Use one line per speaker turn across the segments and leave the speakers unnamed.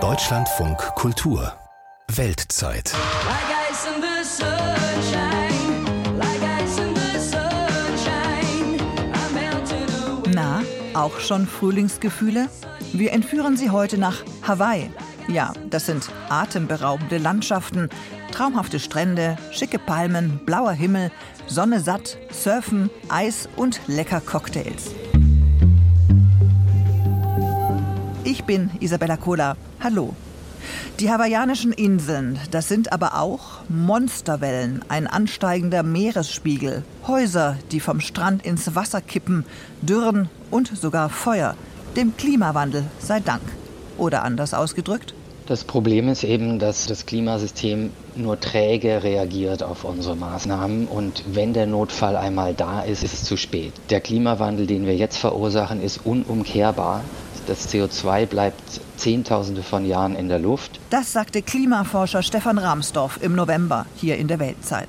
Deutschlandfunk Kultur Weltzeit
Na, auch schon Frühlingsgefühle? Wir entführen Sie heute nach Hawaii. Ja, das sind atemberaubende Landschaften, traumhafte Strände, schicke Palmen, blauer Himmel, Sonne satt, Surfen, Eis und lecker Cocktails. Ich bin Isabella Kola. Hallo. Die hawaiianischen Inseln, das sind aber auch Monsterwellen, ein ansteigender Meeresspiegel, Häuser, die vom Strand ins Wasser kippen, Dürren und sogar Feuer. Dem Klimawandel sei Dank. Oder anders ausgedrückt?
Das Problem ist eben, dass das Klimasystem nur träge reagiert auf unsere Maßnahmen und wenn der Notfall einmal da ist, ist es zu spät. Der Klimawandel, den wir jetzt verursachen, ist unumkehrbar. Das CO2 bleibt Zehntausende von Jahren in der Luft.
Das sagte Klimaforscher Stefan Rahmsdorf im November hier in der Weltzeit.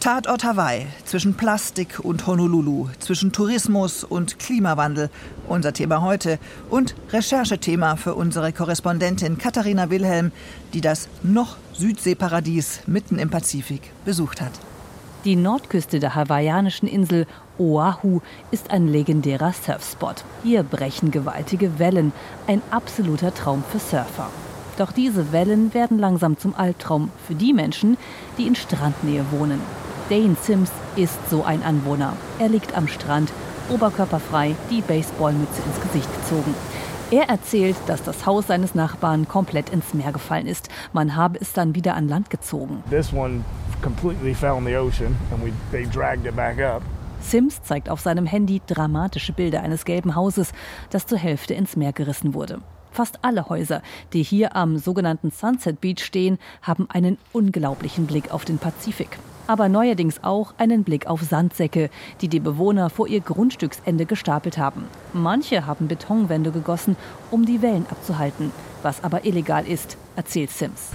Tatort Hawaii zwischen Plastik und Honolulu, zwischen Tourismus und Klimawandel, unser Thema heute und Recherchethema für unsere Korrespondentin Katharina Wilhelm, die das noch Südseeparadies mitten im Pazifik besucht hat.
Die Nordküste der hawaiianischen Insel Oahu ist ein legendärer Surfspot. Hier brechen gewaltige Wellen, ein absoluter Traum für Surfer. Doch diese Wellen werden langsam zum Albtraum für die Menschen, die in Strandnähe wohnen. Dane Sims ist so ein Anwohner. Er liegt am Strand, oberkörperfrei, die Baseballmütze ins Gesicht gezogen. Er erzählt, dass das Haus seines Nachbarn komplett ins Meer gefallen ist. Man habe es dann wieder an Land gezogen.
This one completely fell in the ocean and we, they dragged it back up.
Sims zeigt auf seinem Handy dramatische Bilder eines gelben Hauses, das zur Hälfte ins Meer gerissen wurde. Fast alle Häuser, die hier am sogenannten Sunset Beach stehen, haben einen unglaublichen Blick auf den Pazifik. Aber neuerdings auch einen Blick auf Sandsäcke, die die Bewohner vor ihr Grundstücksende gestapelt haben. Manche haben Betonwände gegossen, um die Wellen abzuhalten, was aber illegal ist, erzählt Sims.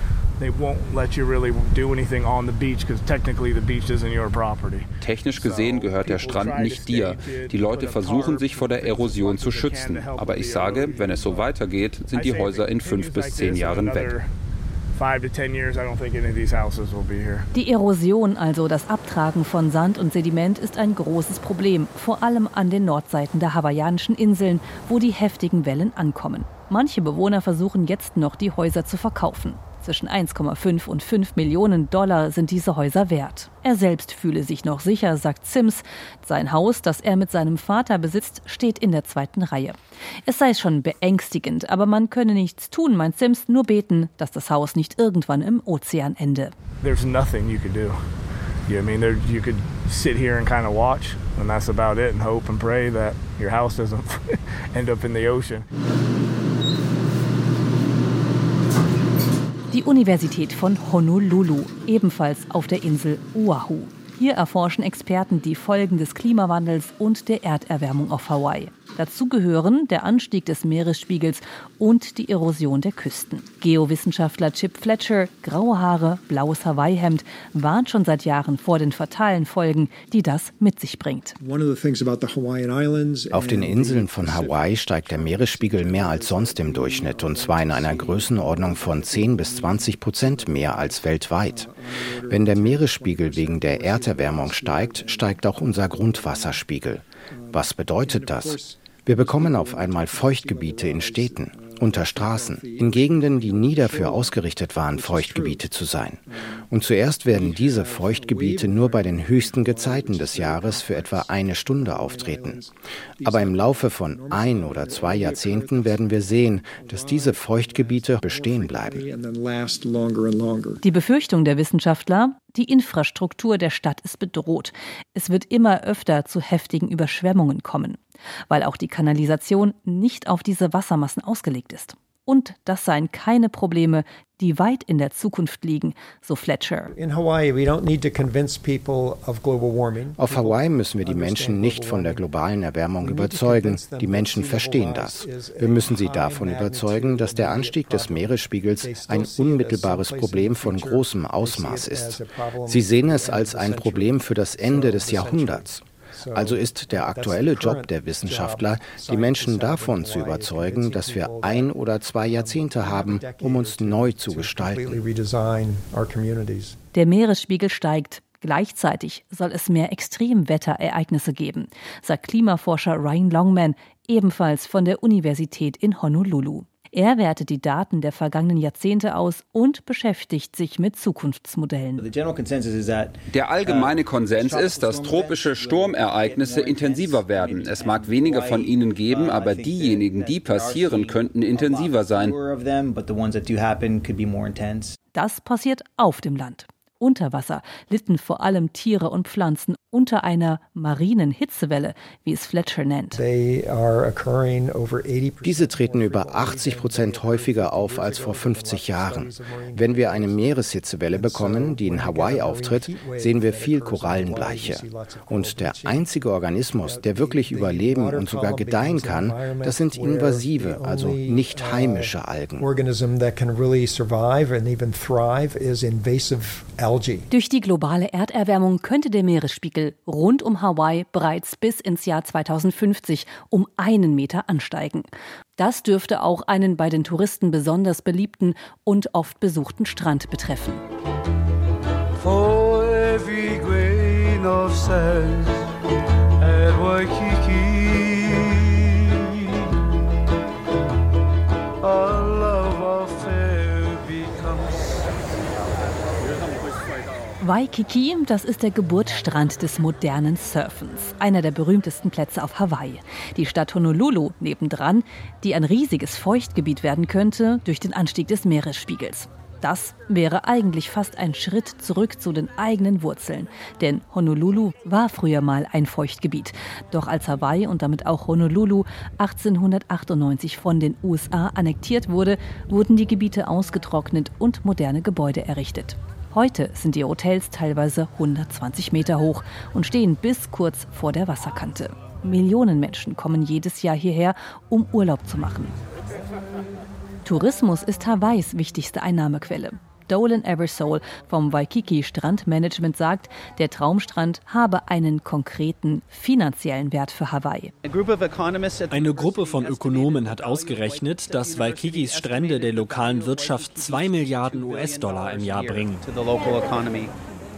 Technisch gesehen gehört der Strand nicht dir. Die Leute versuchen sich vor der Erosion zu schützen. Aber ich sage, wenn es so weitergeht, sind die Häuser in fünf bis zehn Jahren weg.
Die Erosion, also das Abtragen von Sand und Sediment, ist ein großes Problem, vor allem an den Nordseiten der hawaiianischen Inseln, wo die heftigen Wellen ankommen. Manche Bewohner versuchen jetzt noch, die Häuser zu verkaufen. Zwischen 1,5 und 5 Millionen Dollar sind diese Häuser wert. Er selbst fühle sich noch sicher, sagt Sims. Sein Haus, das er mit seinem Vater besitzt, steht in der zweiten Reihe. Es sei schon beängstigend, aber man könne nichts tun, meint Sims, nur beten, dass das Haus nicht irgendwann im Ozean ende.
There's nothing you can do. I mean there, you could sit here and kind of watch and that's about it and hope and pray that your house doesn't end up in the ocean.
Die Universität von Honolulu, ebenfalls auf der Insel Oahu. Hier erforschen Experten die Folgen des Klimawandels und der Erderwärmung auf Hawaii. Dazu gehören der Anstieg des Meeresspiegels und die Erosion der Küsten. Geowissenschaftler Chip Fletcher, graue Haare, blaues Hawaii-Hemd, warnt schon seit Jahren vor den fatalen Folgen, die das mit sich bringt.
Auf den Inseln von Hawaii steigt der Meeresspiegel mehr als sonst im Durchschnitt und zwar in einer Größenordnung von 10 bis 20 Prozent mehr als weltweit. Wenn der Meeresspiegel wegen der Erderwärmung steigt, steigt auch unser Grundwasserspiegel. Was bedeutet das? Wir bekommen auf einmal Feuchtgebiete in Städten, unter Straßen, in Gegenden, die nie dafür ausgerichtet waren, Feuchtgebiete zu sein. Und zuerst werden diese Feuchtgebiete nur bei den höchsten Gezeiten des Jahres für etwa eine Stunde auftreten. Aber im Laufe von ein oder zwei Jahrzehnten werden wir sehen, dass diese Feuchtgebiete bestehen bleiben.
Die Befürchtung der Wissenschaftler, die Infrastruktur der Stadt ist bedroht. Es wird immer öfter zu heftigen Überschwemmungen kommen weil auch die Kanalisation nicht auf diese Wassermassen ausgelegt ist. Und das seien keine Probleme, die weit in der Zukunft liegen, so Fletcher.
Auf Hawaii müssen wir die Menschen nicht von der globalen Erwärmung überzeugen. Die Menschen verstehen das. Wir müssen sie davon überzeugen, dass der Anstieg des Meeresspiegels ein unmittelbares Problem von großem Ausmaß ist. Sie sehen es als ein Problem für das Ende des Jahrhunderts. Also ist der aktuelle Job der Wissenschaftler, die Menschen davon zu überzeugen, dass wir ein oder zwei Jahrzehnte haben, um uns neu zu gestalten.
Der Meeresspiegel steigt. Gleichzeitig soll es mehr Extremwetterereignisse geben, sagt Klimaforscher Ryan Longman, ebenfalls von der Universität in Honolulu. Er wertet die Daten der vergangenen Jahrzehnte aus und beschäftigt sich mit Zukunftsmodellen.
Der allgemeine Konsens ist, dass tropische Sturmereignisse intensiver werden. Es mag weniger von ihnen geben, aber diejenigen, die passieren, könnten intensiver sein.
Das passiert auf dem Land. Unter Wasser litten vor allem Tiere und Pflanzen unter einer marinen Hitzewelle, wie es Fletcher nennt.
Diese treten über 80 Prozent häufiger auf als vor 50 Jahren. Wenn wir eine Meereshitzewelle bekommen, die in Hawaii auftritt, sehen wir viel Korallenbleiche. Und der einzige Organismus, der wirklich überleben und sogar gedeihen kann, das sind invasive, also nicht heimische Algen.
Durch die globale Erderwärmung könnte der Meeresspiegel rund um Hawaii bereits bis ins Jahr 2050 um einen Meter ansteigen. Das dürfte auch einen bei den Touristen besonders beliebten und oft besuchten Strand betreffen. For every grain of sand Waikiki das ist der Geburtsstrand des modernen Surfens, einer der berühmtesten Plätze auf Hawaii. Die Stadt Honolulu nebendran, die ein riesiges Feuchtgebiet werden könnte durch den Anstieg des Meeresspiegels. Das wäre eigentlich fast ein Schritt zurück zu den eigenen Wurzeln. Denn Honolulu war früher mal ein Feuchtgebiet. Doch als Hawaii und damit auch Honolulu 1898 von den USA annektiert wurde, wurden die Gebiete ausgetrocknet und moderne Gebäude errichtet. Heute sind die Hotels teilweise 120 Meter hoch und stehen bis kurz vor der Wasserkante. Millionen Menschen kommen jedes Jahr hierher, um Urlaub zu machen. Tourismus ist Hawaiis wichtigste Einnahmequelle. Dolan Eversole vom Waikiki Strandmanagement sagt, der Traumstrand habe einen konkreten finanziellen Wert für Hawaii.
Eine Gruppe von Ökonomen hat ausgerechnet, dass Waikikis Strände der lokalen Wirtschaft 2 Milliarden US-Dollar im Jahr bringen.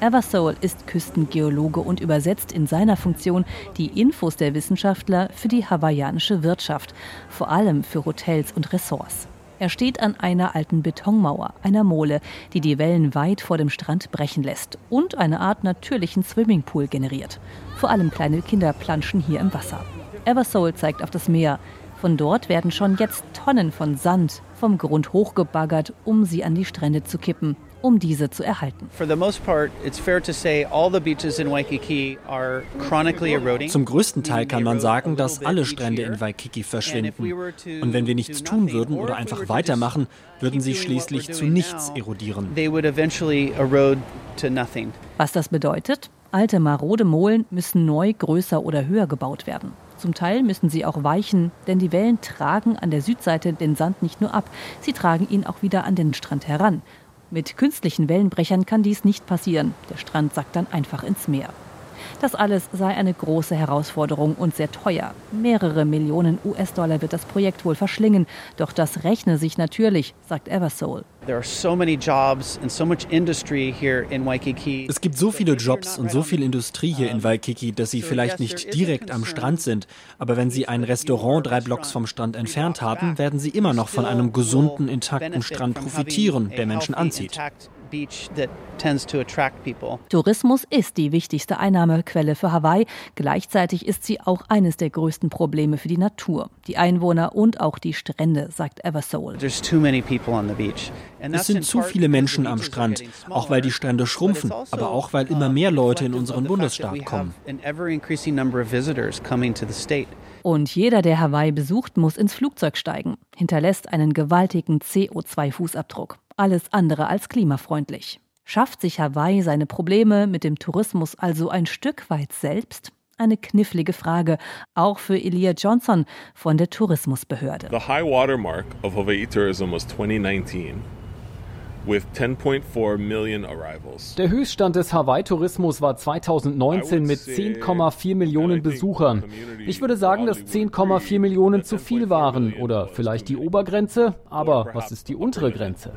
Eversole ist Küstengeologe und übersetzt in seiner Funktion die Infos der Wissenschaftler für die hawaiianische Wirtschaft, vor allem für Hotels und Ressorts. Er steht an einer alten Betonmauer, einer Mole, die die Wellen weit vor dem Strand brechen lässt und eine Art natürlichen Swimmingpool generiert. Vor allem kleine Kinder planschen hier im Wasser. Eversoul zeigt auf das Meer. Von dort werden schon jetzt Tonnen von Sand vom Grund hochgebaggert, um sie an die Strände zu kippen um diese zu erhalten.
Zum größten Teil kann man sagen, dass alle Strände in Waikiki verschwinden. Und wenn wir nichts tun würden oder einfach weitermachen, würden sie schließlich zu nichts erodieren.
Was das bedeutet? Alte marode Molen müssen neu, größer oder höher gebaut werden. Zum Teil müssen sie auch weichen, denn die Wellen tragen an der Südseite den Sand nicht nur ab, sie tragen ihn auch wieder an den Strand heran. Mit künstlichen Wellenbrechern kann dies nicht passieren. Der Strand sackt dann einfach ins Meer. Das alles sei eine große Herausforderung und sehr teuer. Mehrere Millionen US-Dollar wird das Projekt wohl verschlingen. Doch das rechne sich natürlich, sagt Eversole.
Es gibt so viele Jobs und so viel Industrie hier in Waikiki, dass sie vielleicht nicht direkt am Strand sind. Aber wenn sie ein Restaurant drei Blocks vom Strand entfernt haben, werden sie immer noch von einem gesunden, intakten Strand profitieren, der Menschen anzieht.
Tourismus ist die wichtigste Einnahmequelle für Hawaii. Gleichzeitig ist sie auch eines der größten Probleme für die Natur, die Einwohner und auch die Strände, sagt Eversole.
Es sind zu viele Menschen am Strand, auch weil die Strände schrumpfen, also, aber auch weil immer mehr Leute in unseren Bundesstaat kommen.
Und jeder, der Hawaii besucht, muss ins Flugzeug steigen, hinterlässt einen gewaltigen CO2-Fußabdruck alles andere als klimafreundlich. Schafft sich Hawaii seine Probleme mit dem Tourismus also ein Stück weit selbst? Eine knifflige Frage, auch für Elia Johnson von der Tourismusbehörde.
The high water mark of Hawaii tourism was 2019. Der Höchststand des Hawaii-Tourismus war 2019 mit 10,4 Millionen Besuchern. Ich würde sagen, dass 10,4 Millionen zu viel waren oder vielleicht die Obergrenze, aber was ist die untere Grenze?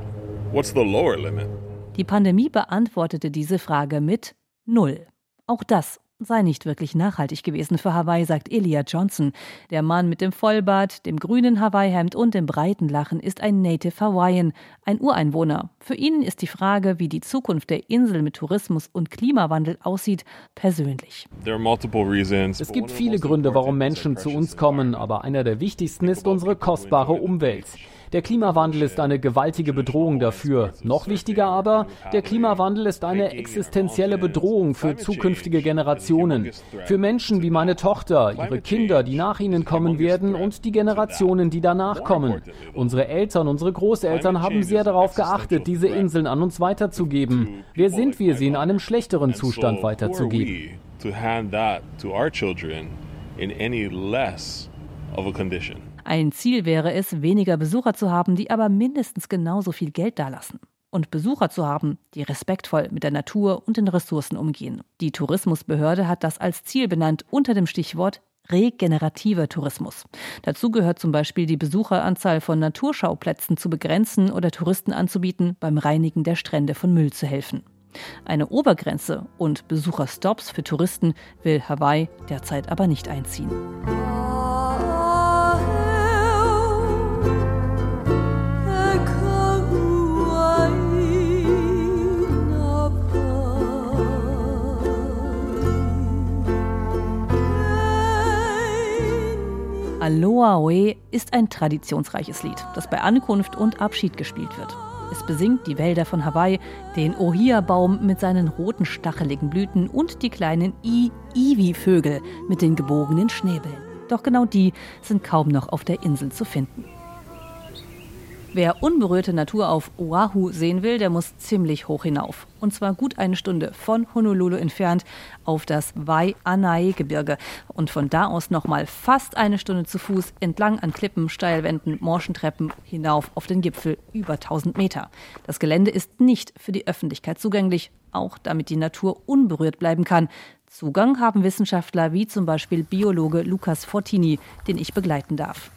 Die Pandemie beantwortete diese Frage mit Null. Auch das sei nicht wirklich nachhaltig gewesen für Hawaii, sagt Elia Johnson. Der Mann mit dem Vollbart, dem grünen Hawaii-Hemd und dem breiten Lachen ist ein Native Hawaiian, ein Ureinwohner. Für ihn ist die Frage, wie die Zukunft der Insel mit Tourismus und Klimawandel aussieht, persönlich.
Es gibt viele Gründe, warum Menschen zu uns kommen, aber einer der wichtigsten ist unsere kostbare Umwelt. Der Klimawandel ist eine gewaltige Bedrohung dafür. Noch wichtiger aber, der Klimawandel ist eine existenzielle Bedrohung für zukünftige Generationen. Für Menschen wie meine Tochter, ihre Kinder, die nach ihnen kommen werden und die Generationen, die danach kommen. Unsere Eltern, unsere Großeltern haben sehr darauf geachtet, diese Inseln an uns weiterzugeben. Wer sind wir, sie in einem schlechteren Zustand weiterzugeben?
in any less of a condition. Ein Ziel wäre es, weniger Besucher zu haben, die aber mindestens genauso viel Geld dalassen. Und Besucher zu haben, die respektvoll mit der Natur und den Ressourcen umgehen. Die Tourismusbehörde hat das als Ziel benannt unter dem Stichwort regenerativer Tourismus. Dazu gehört zum Beispiel die Besucheranzahl von Naturschauplätzen zu begrenzen oder Touristen anzubieten, beim Reinigen der Strände von Müll zu helfen. Eine Obergrenze und Besucherstops für Touristen will Hawaii derzeit aber nicht einziehen. Oe ist ein traditionsreiches Lied, das bei Ankunft und Abschied gespielt wird. Es besingt die Wälder von Hawaii, den Ohia-Baum mit seinen roten stacheligen Blüten und die kleinen I-Iwi-Vögel mit den gebogenen Schnäbeln. Doch genau die sind kaum noch auf der Insel zu finden. Wer unberührte Natur auf Oahu sehen will, der muss ziemlich hoch hinauf. Und zwar gut eine Stunde von Honolulu entfernt auf das Waianae-Gebirge. Und von da aus nochmal fast eine Stunde zu Fuß entlang an Klippen, Steilwänden, Morschentreppen hinauf auf den Gipfel über 1000 Meter. Das Gelände ist nicht für die Öffentlichkeit zugänglich, auch damit die Natur unberührt bleiben kann. Zugang haben Wissenschaftler wie zum Beispiel Biologe Lukas Fortini, den ich begleiten darf.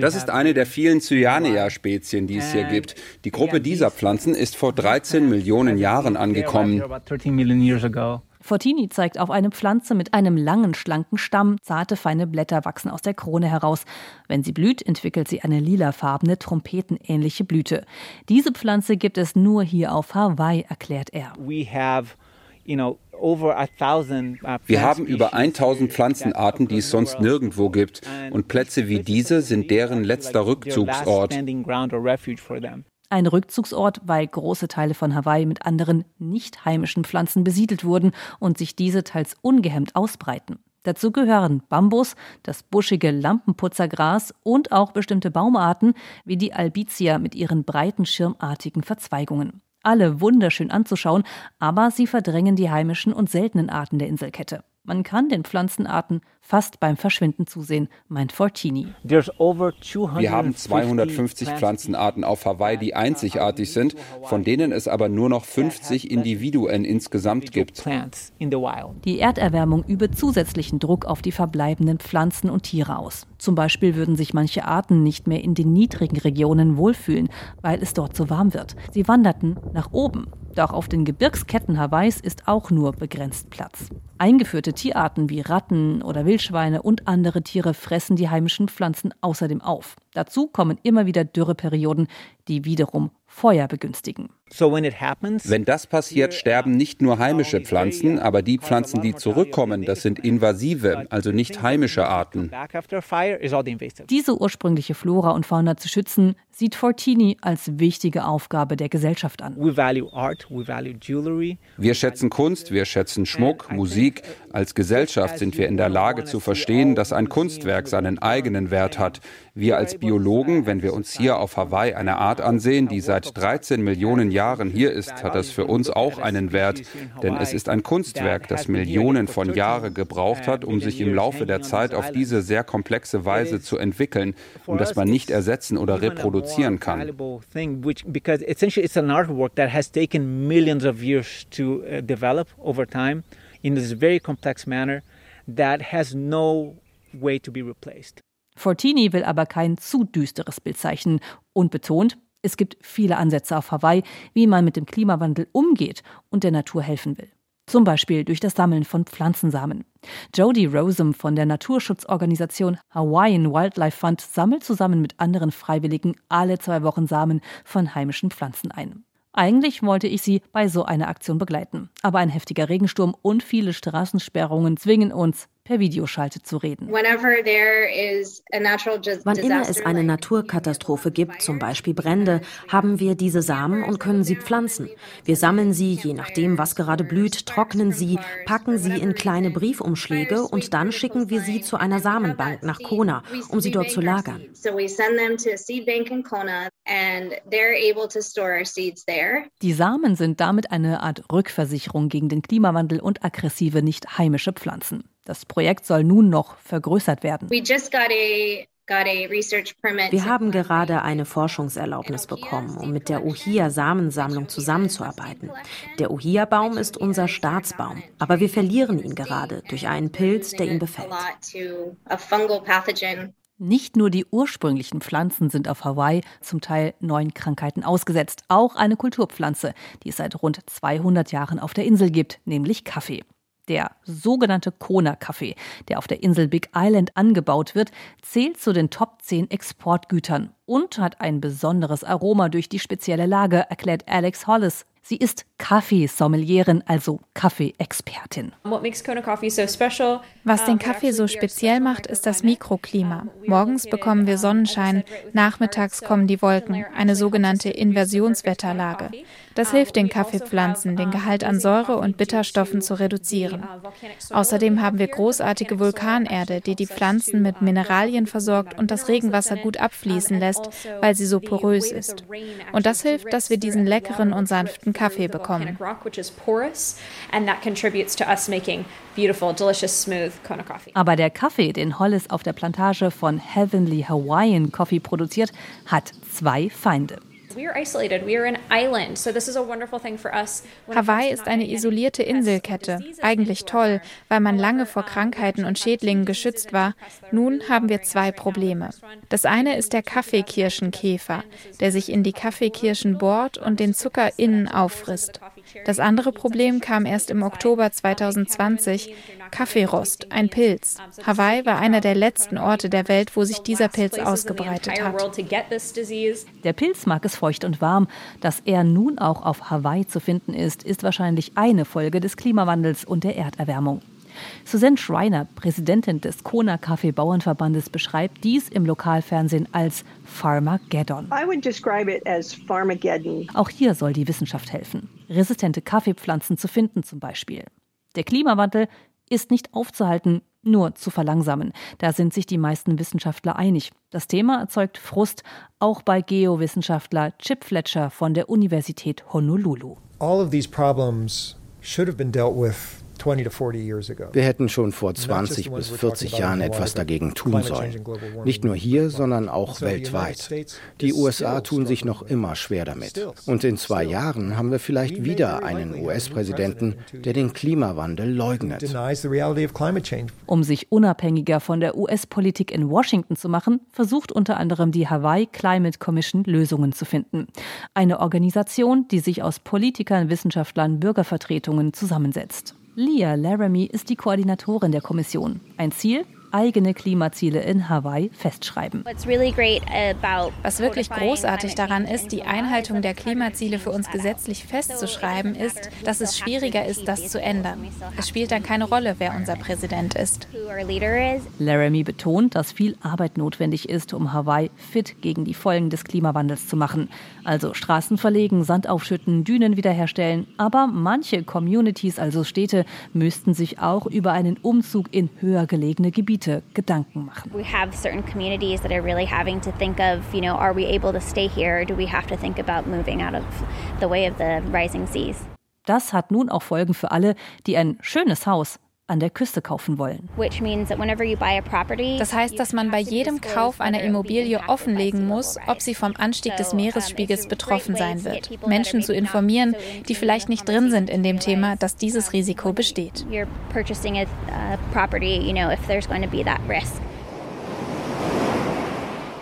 Das ist eine der vielen Cyanea-Spezien, die es hier gibt. Die Gruppe dieser Pflanzen ist vor 13 Millionen Jahren angekommen.
Fortini zeigt auf eine Pflanze mit einem langen, schlanken Stamm. Zarte, feine Blätter wachsen aus der Krone heraus. Wenn sie blüht, entwickelt sie eine lilafarbene, trompetenähnliche Blüte. Diese Pflanze gibt es nur hier auf Hawaii, erklärt er. Uh,
Wir haben über 1000 Pflanzenarten, die es sonst nirgendwo gibt. Und Plätze wie diese sind deren letzter Rückzugsort.
Ein Rückzugsort, weil große Teile von Hawaii mit anderen nicht heimischen Pflanzen besiedelt wurden und sich diese teils ungehemmt ausbreiten. Dazu gehören Bambus, das buschige Lampenputzergras und auch bestimmte Baumarten wie die Albizia mit ihren breiten schirmartigen Verzweigungen. Alle wunderschön anzuschauen, aber sie verdrängen die heimischen und seltenen Arten der Inselkette. Man kann den Pflanzenarten fast beim Verschwinden zusehen, meint Fortini.
Wir haben 250 Pflanzenarten auf Hawaii, die einzigartig sind, von denen es aber nur noch 50 Individuen insgesamt gibt.
Die Erderwärmung übt zusätzlichen Druck auf die verbleibenden Pflanzen und Tiere aus. Zum Beispiel würden sich manche Arten nicht mehr in den niedrigen Regionen wohlfühlen, weil es dort so warm wird. Sie wanderten nach oben. Doch auf den Gebirgsketten Hawaiis ist auch nur begrenzt Platz. Eingeführte Tierarten wie Ratten oder Wildschweine und andere Tiere fressen die heimischen Pflanzen außerdem auf. Dazu kommen immer wieder Dürreperioden, die wiederum Feuer begünstigen.
Wenn das passiert, sterben nicht nur heimische Pflanzen, aber die Pflanzen, die zurückkommen, das sind invasive, also nicht heimische Arten.
Diese ursprüngliche Flora und Fauna zu schützen, sieht Fortini als wichtige Aufgabe der Gesellschaft an.
Wir schätzen Kunst, wir schätzen Schmuck, Musik. Als Gesellschaft sind wir in der Lage zu verstehen, dass ein Kunstwerk seinen eigenen Wert hat. Wir als
Biologen, wenn wir uns hier auf Hawaii eine Art ansehen, die seit 13 Millionen Jahren hier ist, hat das für uns auch einen Wert, denn es ist ein Kunstwerk, das Millionen von Jahren gebraucht hat, um sich im Laufe der Zeit auf diese sehr komplexe Weise zu entwickeln und das man nicht ersetzen oder reproduzieren kann.
in this very complex manner that has no way to be replaced. Fortini will aber kein zu düsteres Bild zeichnen und betont, es gibt viele Ansätze auf Hawaii, wie man mit dem Klimawandel umgeht und der Natur helfen will. Zum Beispiel durch das Sammeln von Pflanzensamen. Jody Rosem von der Naturschutzorganisation Hawaiian Wildlife Fund sammelt zusammen mit anderen Freiwilligen alle zwei Wochen Samen von heimischen Pflanzen ein. Eigentlich wollte ich sie bei so einer Aktion begleiten. Aber ein heftiger Regensturm und viele Straßensperrungen zwingen uns, per Videoschalte zu reden.
Wann immer es eine Naturkatastrophe gibt, zum Beispiel Brände, haben wir diese Samen und können sie pflanzen. Wir sammeln sie, je nachdem, was gerade blüht, trocknen sie, packen sie in kleine Briefumschläge und dann schicken wir sie zu einer Samenbank nach Kona, um sie dort zu lagern.
Die Samen sind damit eine Art Rückversicherung gegen den Klimawandel und aggressive nicht heimische Pflanzen. Das Projekt soll nun noch vergrößert werden.
Wir haben gerade eine Forschungserlaubnis bekommen, um mit der Ohia-Samensammlung zusammenzuarbeiten. Der Ohia-Baum ist unser Staatsbaum, aber wir verlieren ihn gerade durch einen Pilz, der ihn befällt.
Nicht nur die ursprünglichen Pflanzen sind auf Hawaii zum Teil neuen Krankheiten ausgesetzt, auch eine Kulturpflanze, die es seit rund 200 Jahren auf der Insel gibt, nämlich Kaffee. Der sogenannte Kona-Kaffee, der auf der Insel Big Island angebaut wird, zählt zu den Top 10 Exportgütern und hat ein besonderes Aroma durch die spezielle Lage, erklärt Alex Hollis, Sie ist Kaffeesommelierin, also Kaffeeexpertin.
Was den Kaffee so speziell macht, ist das Mikroklima. Morgens bekommen wir Sonnenschein, nachmittags kommen die Wolken, eine sogenannte Inversionswetterlage. Das hilft den Kaffeepflanzen, den Gehalt an Säure und Bitterstoffen zu reduzieren. Außerdem haben wir großartige Vulkanerde, die die Pflanzen mit Mineralien versorgt und das Regenwasser gut abfließen lässt, weil sie so porös ist. Und das hilft, dass wir diesen leckeren und sanften Kaffee bekommen.
Aber der Kaffee, den Hollis auf der Plantage von Heavenly Hawaiian Coffee produziert, hat zwei Feinde.
Hawaii ist eine isolierte Inselkette. Eigentlich toll, weil man lange vor Krankheiten und Schädlingen geschützt war. Nun haben wir zwei Probleme. Das eine ist der Kaffeekirschenkäfer, der sich in die Kaffeekirschen bohrt und den Zucker innen auffrisst. Das andere Problem kam erst im Oktober 2020. Kaffeerost, ein Pilz. Hawaii war einer der letzten Orte der Welt, wo sich dieser Pilz ausgebreitet hat.
Der Pilz mag es feucht und warm. Dass er nun auch auf Hawaii zu finden ist, ist wahrscheinlich eine Folge des Klimawandels und der Erderwärmung. Susanne Schreiner, Präsidentin des Kona Kaffee Bauernverbandes, beschreibt dies im Lokalfernsehen als Pharmageddon. Auch hier soll die Wissenschaft helfen. Resistente Kaffeepflanzen zu finden zum Beispiel. Der Klimawandel ist nicht aufzuhalten, nur zu verlangsamen. Da sind sich die meisten Wissenschaftler einig. Das Thema erzeugt Frust, auch bei Geowissenschaftler Chip Fletcher von der Universität Honolulu.
All of these problems should have been dealt with
wir hätten schon vor 20 bis 40 Jahren etwas dagegen tun sollen. Nicht nur hier, sondern auch weltweit. Die USA tun sich noch immer schwer damit. Und in zwei Jahren haben wir vielleicht wieder einen US-Präsidenten, der den Klimawandel leugnet.
Um sich unabhängiger von der US-Politik in Washington zu machen, versucht unter anderem die Hawaii Climate Commission Lösungen zu finden. Eine Organisation, die sich aus Politikern, Wissenschaftlern, Bürgervertretungen zusammensetzt. Leah Laramie ist die Koordinatorin der Kommission. Ein Ziel? Eigene Klimaziele in Hawaii festschreiben.
Was wirklich großartig daran ist, die Einhaltung der Klimaziele für uns gesetzlich festzuschreiben, ist, dass es schwieriger ist, das zu ändern. Es spielt dann keine Rolle, wer unser Präsident ist.
Laramie betont, dass viel Arbeit notwendig ist, um Hawaii fit gegen die Folgen des Klimawandels zu machen. Also Straßen verlegen, Sand aufschütten, Dünen wiederherstellen. Aber manche Communities, also Städte, müssten sich auch über einen Umzug in höher gelegene Gebiete Gebiete Gedanken machen.
We have certain communities that are really having to think of, you know, are we able to stay here or do we have to think about moving out of the way of the rising seas?
Das hat nun auch Folgen für alle, die ein schönes Haus an der Küste kaufen wollen.
Das heißt, dass man bei jedem Kauf einer Immobilie offenlegen muss, ob sie vom Anstieg des Meeresspiegels betroffen sein wird. Menschen zu informieren, die vielleicht nicht drin sind in dem Thema, dass dieses Risiko besteht.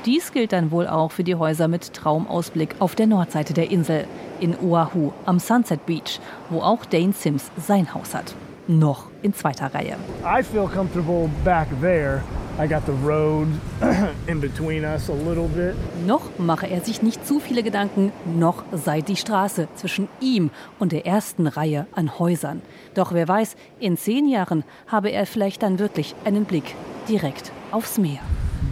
Dies gilt dann wohl auch für die Häuser mit Traumausblick auf der Nordseite der Insel, in Oahu am Sunset Beach, wo auch Dane Sims sein Haus hat noch in zweiter Reihe. I feel comfortable back there. I got the road in between us a little bit. Noch mache er sich nicht zu viele Gedanken, noch sei die Straße zwischen ihm und der ersten Reihe an Häusern. Doch wer weiß, in zehn Jahren habe er vielleicht dann wirklich einen Blick direkt aufs Meer.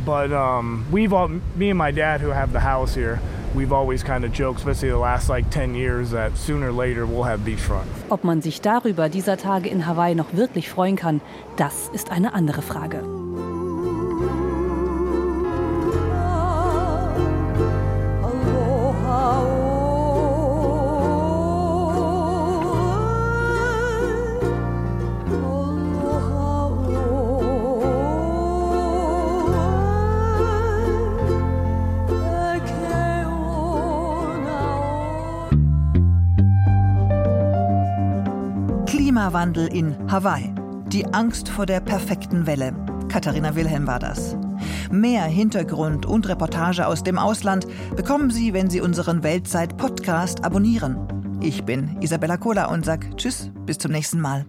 But um, we've all, me and my dad who have the house here, we've always kind of joked, especially the last like 10 years, that sooner or later we'll have beachfront.
Ob man sich darüber dieser Tage in Hawaii noch wirklich freuen kann, das ist eine andere Frage.
Klimawandel in Hawaii. Die Angst vor der perfekten Welle. Katharina Wilhelm war das. Mehr Hintergrund und Reportage aus dem Ausland bekommen Sie, wenn Sie unseren Weltzeit-Podcast abonnieren. Ich bin Isabella Kohler und sag Tschüss, bis zum nächsten Mal.